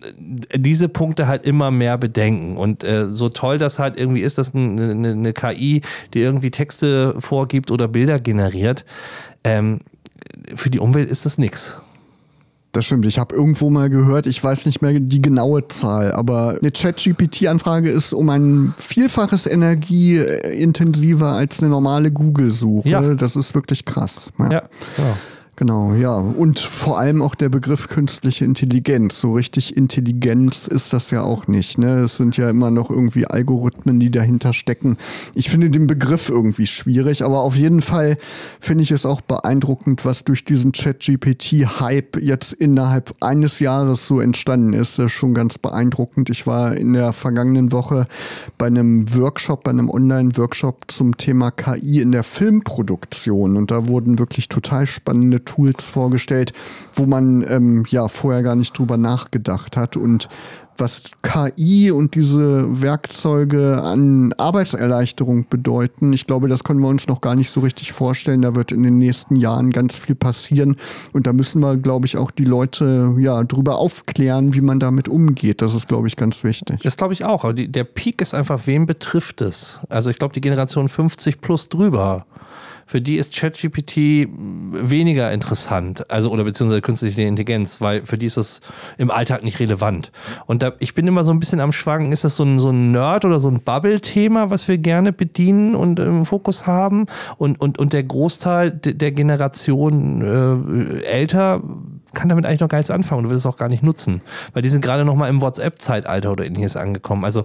äh, diese Punkte halt immer mehr bedenken. Und äh, so toll das halt irgendwie ist, dass eine, eine, eine KI, die irgendwie Texte vorgibt oder Bilder generiert, ähm, für die Umwelt ist das nichts. Das stimmt. Ich habe irgendwo mal gehört, ich weiß nicht mehr die genaue Zahl, aber eine Chat-GPT-Anfrage ist um ein Vielfaches energieintensiver als eine normale Google-Suche. Ja. Das ist wirklich krass. Ja. ja. ja. Genau, ja. Und vor allem auch der Begriff künstliche Intelligenz. So richtig Intelligenz ist das ja auch nicht. Ne? Es sind ja immer noch irgendwie Algorithmen, die dahinter stecken. Ich finde den Begriff irgendwie schwierig, aber auf jeden Fall finde ich es auch beeindruckend, was durch diesen Chat-GPT-Hype jetzt innerhalb eines Jahres so entstanden ist. Das ist schon ganz beeindruckend. Ich war in der vergangenen Woche bei einem Workshop, bei einem Online-Workshop zum Thema KI in der Filmproduktion und da wurden wirklich total spannende Tools vorgestellt, wo man ähm, ja vorher gar nicht drüber nachgedacht hat. Und was KI und diese Werkzeuge an Arbeitserleichterung bedeuten, ich glaube, das können wir uns noch gar nicht so richtig vorstellen. Da wird in den nächsten Jahren ganz viel passieren. Und da müssen wir, glaube ich, auch die Leute ja drüber aufklären, wie man damit umgeht. Das ist, glaube ich, ganz wichtig. Das glaube ich auch. Aber die, der Peak ist einfach, wem betrifft es? Also ich glaube, die Generation 50 plus drüber für die ist ChatGPT weniger interessant, also oder beziehungsweise künstliche Intelligenz, weil für die ist das im Alltag nicht relevant. Und da, ich bin immer so ein bisschen am Schwanken, ist das so ein, so ein Nerd oder so ein Bubble-Thema, was wir gerne bedienen und im Fokus haben? Und, und, und der Großteil der Generation äh, älter kann damit eigentlich noch gar nichts anfangen und will es auch gar nicht nutzen. Weil die sind gerade noch mal im WhatsApp-Zeitalter oder ähnliches angekommen. Also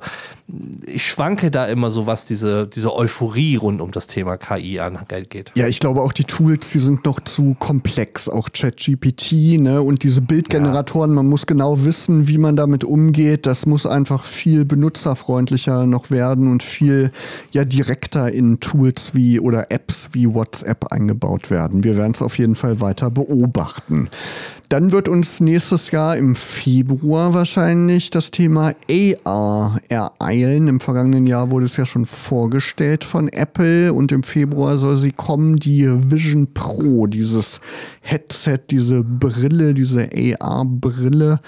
ich schwanke da immer so, was diese, diese Euphorie rund um das Thema KI angeht. Ja, ich glaube auch die Tools, die sind noch zu komplex. Auch ChatGPT ne? und diese Bildgeneratoren, ja. man muss genau wissen, wie man damit umgeht. Das muss einfach viel benutzerfreundlicher noch werden und viel ja direkter in Tools wie oder Apps wie WhatsApp eingebaut werden. Wir werden es auf jeden Fall weiter beobachten. Dann wird uns nächstes Jahr im Februar wahrscheinlich das Thema AR ereilen. Im vergangenen Jahr wurde es ja schon vorgestellt von Apple und im Februar soll sie kommen, die Vision Pro, dieses Headset, diese Brille, diese AR-Brille.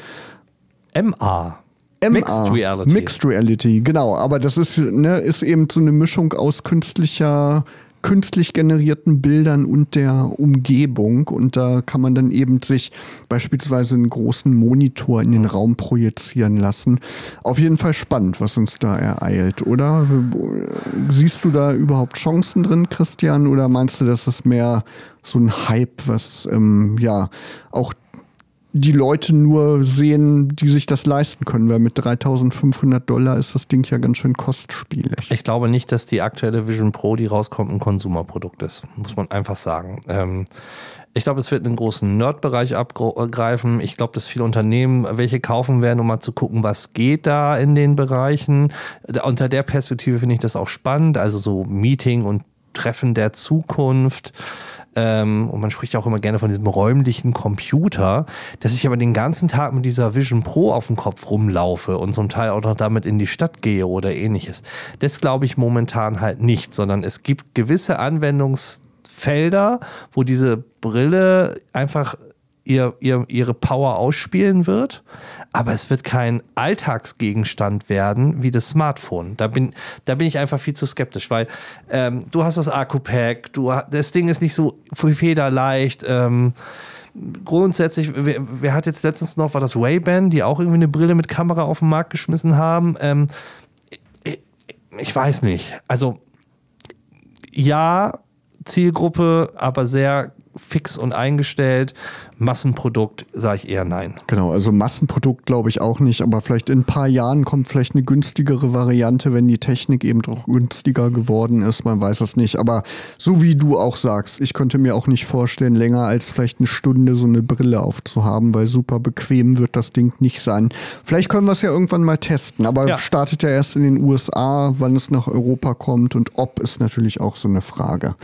MR. MR, Mixed Reality. Mixed Reality, genau. Aber das ist, ne, ist eben so eine Mischung aus künstlicher künstlich generierten Bildern und der Umgebung. Und da kann man dann eben sich beispielsweise einen großen Monitor in den Raum projizieren lassen. Auf jeden Fall spannend, was uns da ereilt, oder? Siehst du da überhaupt Chancen drin, Christian? Oder meinst du, das ist mehr so ein Hype, was ähm, ja auch die Leute nur sehen, die sich das leisten können, weil mit 3500 Dollar ist das Ding ja ganz schön kostspielig. Ich glaube nicht, dass die aktuelle Vision Pro, die rauskommt, ein Konsumerprodukt ist, muss man einfach sagen. Ähm, ich glaube, es wird einen großen Nerd-Bereich abgreifen. Ich glaube, dass viele Unternehmen welche kaufen werden, um mal zu gucken, was geht da in den Bereichen. Unter der Perspektive finde ich das auch spannend. Also so Meeting und Treffen der Zukunft. Ähm, und man spricht auch immer gerne von diesem räumlichen Computer, dass ich aber den ganzen Tag mit dieser Vision Pro auf dem Kopf rumlaufe und zum Teil auch noch damit in die Stadt gehe oder ähnliches. Das glaube ich momentan halt nicht, sondern es gibt gewisse Anwendungsfelder, wo diese Brille einfach ihr, ihr, ihre Power ausspielen wird, aber es wird kein Alltagsgegenstand werden wie das Smartphone. Da bin, da bin ich einfach viel zu skeptisch, weil ähm, du hast das Akku-Pack, du, das Ding ist nicht so federleicht. Ähm, grundsätzlich, wer, wer, hat jetzt letztens noch, war das Ray-Ban, die auch irgendwie eine Brille mit Kamera auf den Markt geschmissen haben? Ähm, ich, ich weiß nicht. Also ja, Zielgruppe, aber sehr fix und eingestellt. Massenprodukt sage ich eher nein. Genau, also Massenprodukt glaube ich auch nicht, aber vielleicht in ein paar Jahren kommt vielleicht eine günstigere Variante, wenn die Technik eben doch günstiger geworden ist, man weiß es nicht. Aber so wie du auch sagst, ich könnte mir auch nicht vorstellen, länger als vielleicht eine Stunde so eine Brille aufzuhaben, weil super bequem wird das Ding nicht sein. Vielleicht können wir es ja irgendwann mal testen, aber ja. startet ja erst in den USA, wann es nach Europa kommt und ob ist natürlich auch so eine Frage.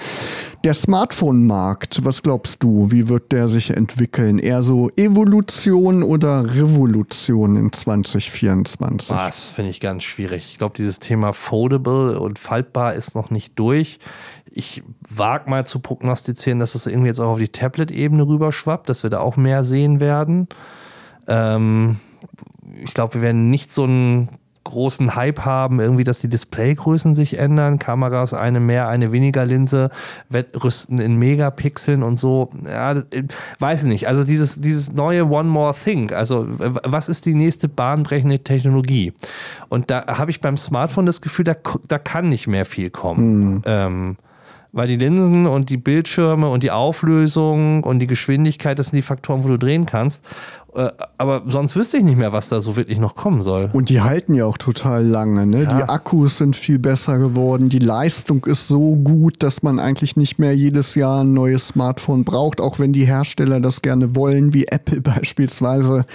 Der Smartphone-Markt, was glaubst du, wie wird der sich entwickeln? Entwickeln? Eher so Evolution oder Revolution in 2024? Das finde ich ganz schwierig. Ich glaube, dieses Thema foldable und faltbar ist noch nicht durch. Ich wage mal zu prognostizieren, dass es irgendwie jetzt auch auf die Tablet-Ebene rüberschwappt, dass wir da auch mehr sehen werden. Ähm, ich glaube, wir werden nicht so ein großen Hype haben, irgendwie, dass die Displaygrößen sich ändern, Kameras eine mehr, eine weniger Linse, wettrüsten in Megapixeln und so. Ja, das, äh, weiß ich nicht. Also dieses, dieses neue One More Thing, also was ist die nächste bahnbrechende Technologie? Und da habe ich beim Smartphone das Gefühl, da, da kann nicht mehr viel kommen. Mhm. Ähm, weil die Linsen und die Bildschirme und die Auflösung und die Geschwindigkeit, das sind die Faktoren, wo du drehen kannst. Äh, aber sonst wüsste ich nicht mehr, was da so wirklich noch kommen soll. Und die halten ja auch total lange. Ne? Ja. Die Akkus sind viel besser geworden. Die Leistung ist so gut, dass man eigentlich nicht mehr jedes Jahr ein neues Smartphone braucht, auch wenn die Hersteller das gerne wollen, wie Apple (laughs) beispielsweise.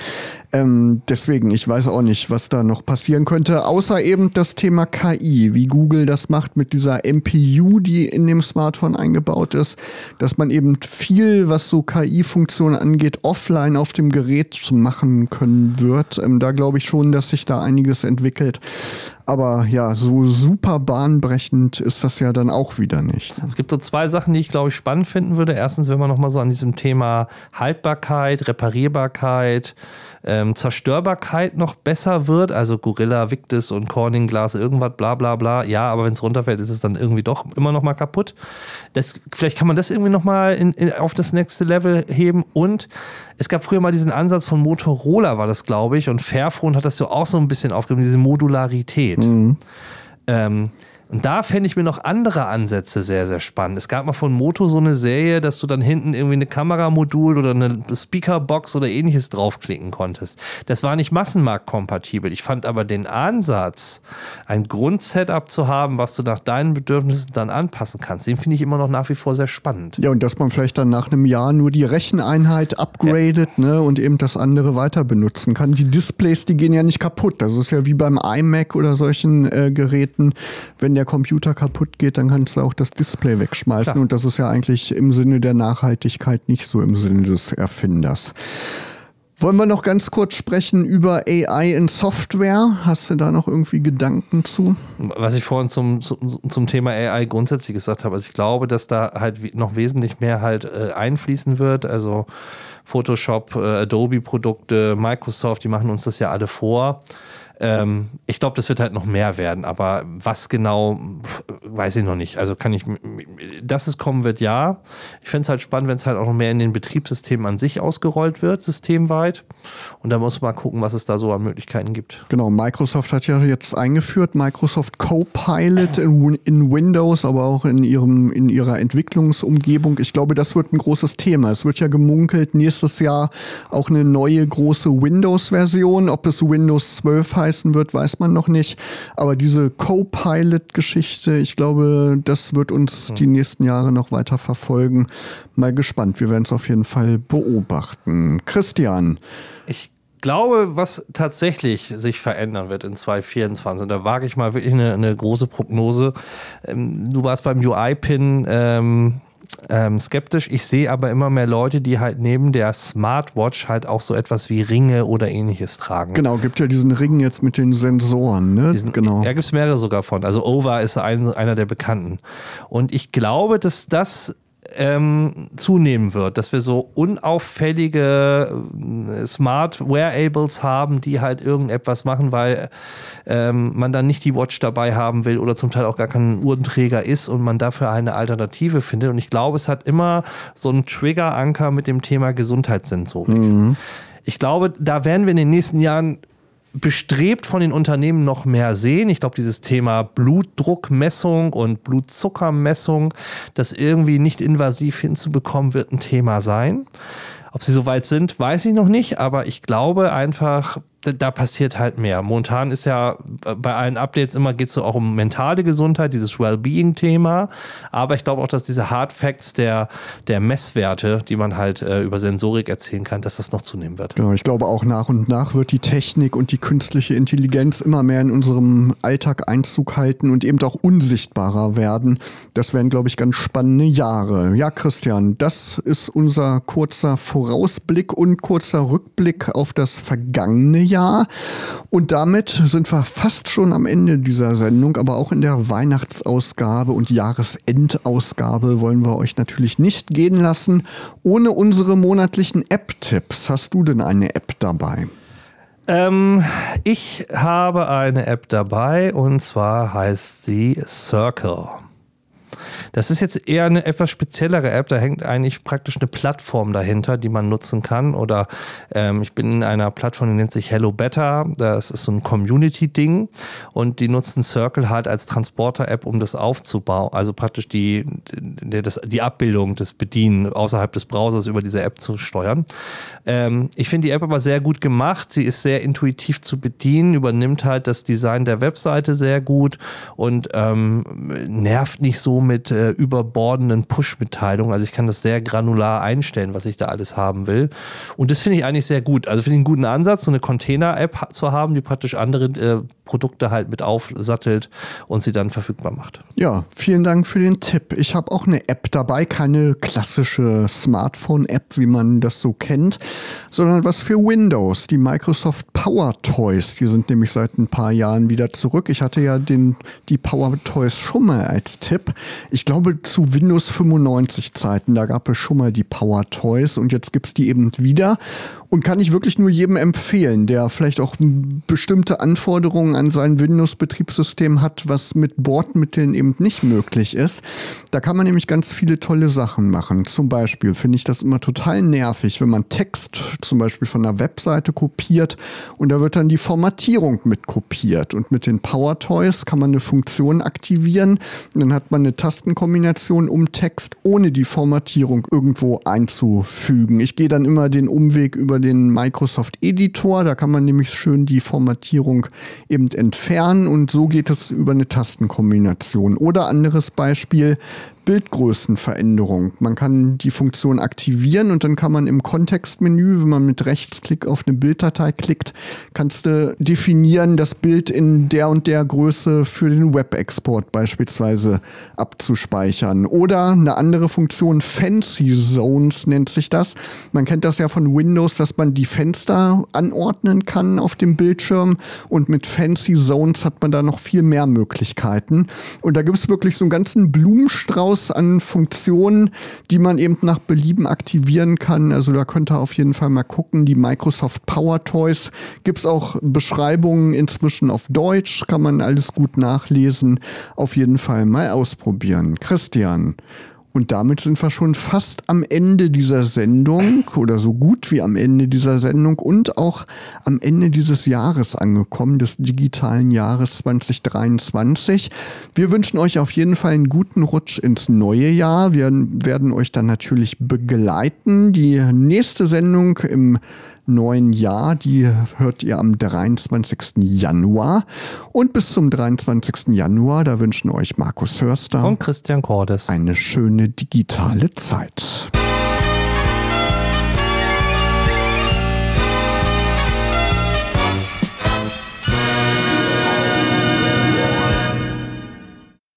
Ähm, deswegen, ich weiß auch nicht, was da noch passieren könnte, außer eben das Thema KI, wie Google das macht mit dieser MPU, die in dem Smartphone eingebaut ist, dass man eben viel, was so KI-Funktionen angeht, offline auf dem Gerät machen können wird. Ähm, da glaube ich schon, dass sich da einiges entwickelt. Aber ja, so super bahnbrechend ist das ja dann auch wieder nicht. Es gibt so zwei Sachen, die ich glaube ich spannend finden würde. Erstens, wenn man nochmal so an diesem Thema Haltbarkeit, Reparierbarkeit, ähm, Zerstörbarkeit noch besser wird. Also Gorilla, Victus und Corning Glas, irgendwas, bla bla bla. Ja, aber wenn es runterfällt, ist es dann irgendwie doch immer noch mal kaputt. Das, vielleicht kann man das irgendwie noch mal in, in, auf das nächste Level heben. Und es gab früher mal diesen Ansatz von Motorola, war das, glaube ich. Und Fairphone hat das so auch so ein bisschen aufgegeben, diese Modularität. Mhm. Ähm, und da fände ich mir noch andere Ansätze sehr, sehr spannend. Es gab mal von Moto so eine Serie, dass du dann hinten irgendwie eine Kameramodul oder eine Speakerbox oder ähnliches draufklicken konntest. Das war nicht massenmarktkompatibel. Ich fand aber den Ansatz, ein Grundsetup zu haben, was du nach deinen Bedürfnissen dann anpassen kannst, den finde ich immer noch nach wie vor sehr spannend. Ja, und dass man vielleicht dann nach einem Jahr nur die Recheneinheit upgradet ja. ne, und eben das andere weiter benutzen kann. Die Displays, die gehen ja nicht kaputt. Das ist ja wie beim iMac oder solchen äh, Geräten. Wenn der der Computer kaputt geht, dann kannst du auch das Display wegschmeißen. Klar. Und das ist ja eigentlich im Sinne der Nachhaltigkeit nicht so im Sinne des Erfinders. Wollen wir noch ganz kurz sprechen über AI in Software? Hast du da noch irgendwie Gedanken zu? Was ich vorhin zum, zum, zum Thema AI grundsätzlich gesagt habe, also ich glaube, dass da halt noch wesentlich mehr halt äh, einfließen wird. Also Photoshop, äh, Adobe-Produkte, Microsoft, die machen uns das ja alle vor. Ähm, ich glaube, das wird halt noch mehr werden, aber was genau, weiß ich noch nicht. Also kann ich, dass es kommen wird, ja. Ich fände es halt spannend, wenn es halt auch noch mehr in den Betriebssystemen an sich ausgerollt wird, systemweit. Und da muss man mal gucken, was es da so an Möglichkeiten gibt. Genau, Microsoft hat ja jetzt eingeführt, Microsoft Copilot in, in Windows, aber auch in, ihrem, in ihrer Entwicklungsumgebung. Ich glaube, das wird ein großes Thema. Es wird ja gemunkelt, nächstes Jahr auch eine neue große Windows-Version, ob es Windows 12 heißt heißen wird, weiß man noch nicht. Aber diese Co-Pilot-Geschichte, ich glaube, das wird uns mhm. die nächsten Jahre noch weiter verfolgen. Mal gespannt. Wir werden es auf jeden Fall beobachten. Christian. Ich glaube, was tatsächlich sich verändern wird in 2024, und da wage ich mal wirklich eine, eine große Prognose. Ähm, du warst beim UI-Pin. Ähm ähm, skeptisch. Ich sehe aber immer mehr Leute, die halt neben der Smartwatch halt auch so etwas wie Ringe oder ähnliches tragen. Genau, gibt ja diesen Ring jetzt mit den Sensoren, ne? Diesen, genau. Ja, gibt es mehrere sogar von. Also Ova ist ein, einer der bekannten. Und ich glaube, dass das ähm, zunehmen wird, dass wir so unauffällige äh, Smart Wearables haben, die halt irgendetwas machen, weil ähm, man dann nicht die Watch dabei haben will oder zum Teil auch gar kein Uhrenträger ist und man dafür eine Alternative findet. Und ich glaube, es hat immer so einen Trigger-Anker mit dem Thema Gesundheitssensorik. Mhm. Ich glaube, da werden wir in den nächsten Jahren bestrebt von den Unternehmen noch mehr sehen. Ich glaube, dieses Thema Blutdruckmessung und Blutzuckermessung, das irgendwie nicht invasiv hinzubekommen, wird ein Thema sein. Ob sie soweit sind, weiß ich noch nicht, aber ich glaube einfach, da passiert halt mehr. Momentan ist ja äh, bei allen Updates immer geht es so auch um mentale Gesundheit, dieses Wellbeing-Thema. Aber ich glaube auch, dass diese Hard Facts der, der Messwerte, die man halt äh, über Sensorik erzählen kann, dass das noch zunehmen wird. Genau, ich glaube auch nach und nach wird die Technik und die künstliche Intelligenz immer mehr in unserem Alltag Einzug halten und eben auch unsichtbarer werden. Das werden, glaube ich, ganz spannende Jahre. Ja, Christian, das ist unser kurzer Vorausblick und kurzer Rückblick auf das vergangene Jahr. Und damit sind wir fast schon am Ende dieser Sendung, aber auch in der Weihnachtsausgabe und Jahresendausgabe wollen wir euch natürlich nicht gehen lassen ohne unsere monatlichen App-Tipps. Hast du denn eine App dabei? Ähm, ich habe eine App dabei und zwar heißt sie Circle. Das ist jetzt eher eine etwas speziellere App. Da hängt eigentlich praktisch eine Plattform dahinter, die man nutzen kann. Oder ähm, ich bin in einer Plattform, die nennt sich Hello Better. Das ist so ein Community-Ding. Und die nutzen Circle halt als Transporter-App, um das aufzubauen. Also praktisch die, die, das, die Abbildung, das Bedienen außerhalb des Browsers über diese App zu steuern. Ähm, ich finde die App aber sehr gut gemacht. Sie ist sehr intuitiv zu bedienen, übernimmt halt das Design der Webseite sehr gut und ähm, nervt nicht so mit äh, überbordenden Push-Mitteilungen. Also ich kann das sehr granular einstellen, was ich da alles haben will. Und das finde ich eigentlich sehr gut. Also finde ich einen guten Ansatz, so eine Container-App zu haben, die praktisch andere äh, Produkte halt mit aufsattelt und sie dann verfügbar macht. Ja, vielen Dank für den Tipp. Ich habe auch eine App dabei, keine klassische Smartphone-App, wie man das so kennt, sondern was für Windows, die Microsoft Power Toys. Die sind nämlich seit ein paar Jahren wieder zurück. Ich hatte ja den, die Power Toys schon mal als Tipp. Ich glaube zu Windows 95 Zeiten, da gab es schon mal die Power Toys und jetzt gibt es die eben wieder und kann ich wirklich nur jedem empfehlen, der vielleicht auch bestimmte Anforderungen an sein Windows-Betriebssystem hat, was mit Bordmitteln eben nicht möglich ist. Da kann man nämlich ganz viele tolle Sachen machen. Zum Beispiel finde ich das immer total nervig, wenn man Text zum Beispiel von einer Webseite kopiert und da wird dann die Formatierung mit kopiert. Und mit den Power Toys kann man eine Funktion aktivieren und dann hat man eine Tastenkombination, um Text ohne die Formatierung irgendwo einzufügen. Ich gehe dann immer den Umweg über den Microsoft Editor. Da kann man nämlich schön die Formatierung eben entfernen und so geht es über eine Tastenkombination. Oder anderes Beispiel, Bildgrößenveränderung. Man kann die Funktion aktivieren und dann kann man im Kontextmenü, wenn man mit Rechtsklick auf eine Bilddatei klickt, kannst du definieren, das Bild in der und der Größe für den Web-Export beispielsweise abzuspeichern. Oder eine andere Funktion, Fancy Zones nennt sich das. Man kennt das ja von Windows, dass man die Fenster anordnen kann auf dem Bildschirm und mit Fancy Zones hat man da noch viel mehr Möglichkeiten. Und da gibt es wirklich so einen ganzen Blumenstrauß Strauß an Funktionen, die man eben nach Belieben aktivieren kann. Also da könnt ihr auf jeden Fall mal gucken. Die Microsoft Power Toys gibt es auch Beschreibungen inzwischen auf Deutsch, kann man alles gut nachlesen. Auf jeden Fall mal ausprobieren. Christian, und damit sind wir schon fast am Ende dieser Sendung oder so gut wie am Ende dieser Sendung und auch am Ende dieses Jahres angekommen, des digitalen Jahres 2023. Wir wünschen euch auf jeden Fall einen guten Rutsch ins neue Jahr. Wir werden euch dann natürlich begleiten. Die nächste Sendung im neuen Jahr. Die hört ihr am 23. Januar. Und bis zum 23. Januar, da wünschen euch Markus Hörster und Christian Cordes eine schöne digitale Zeit.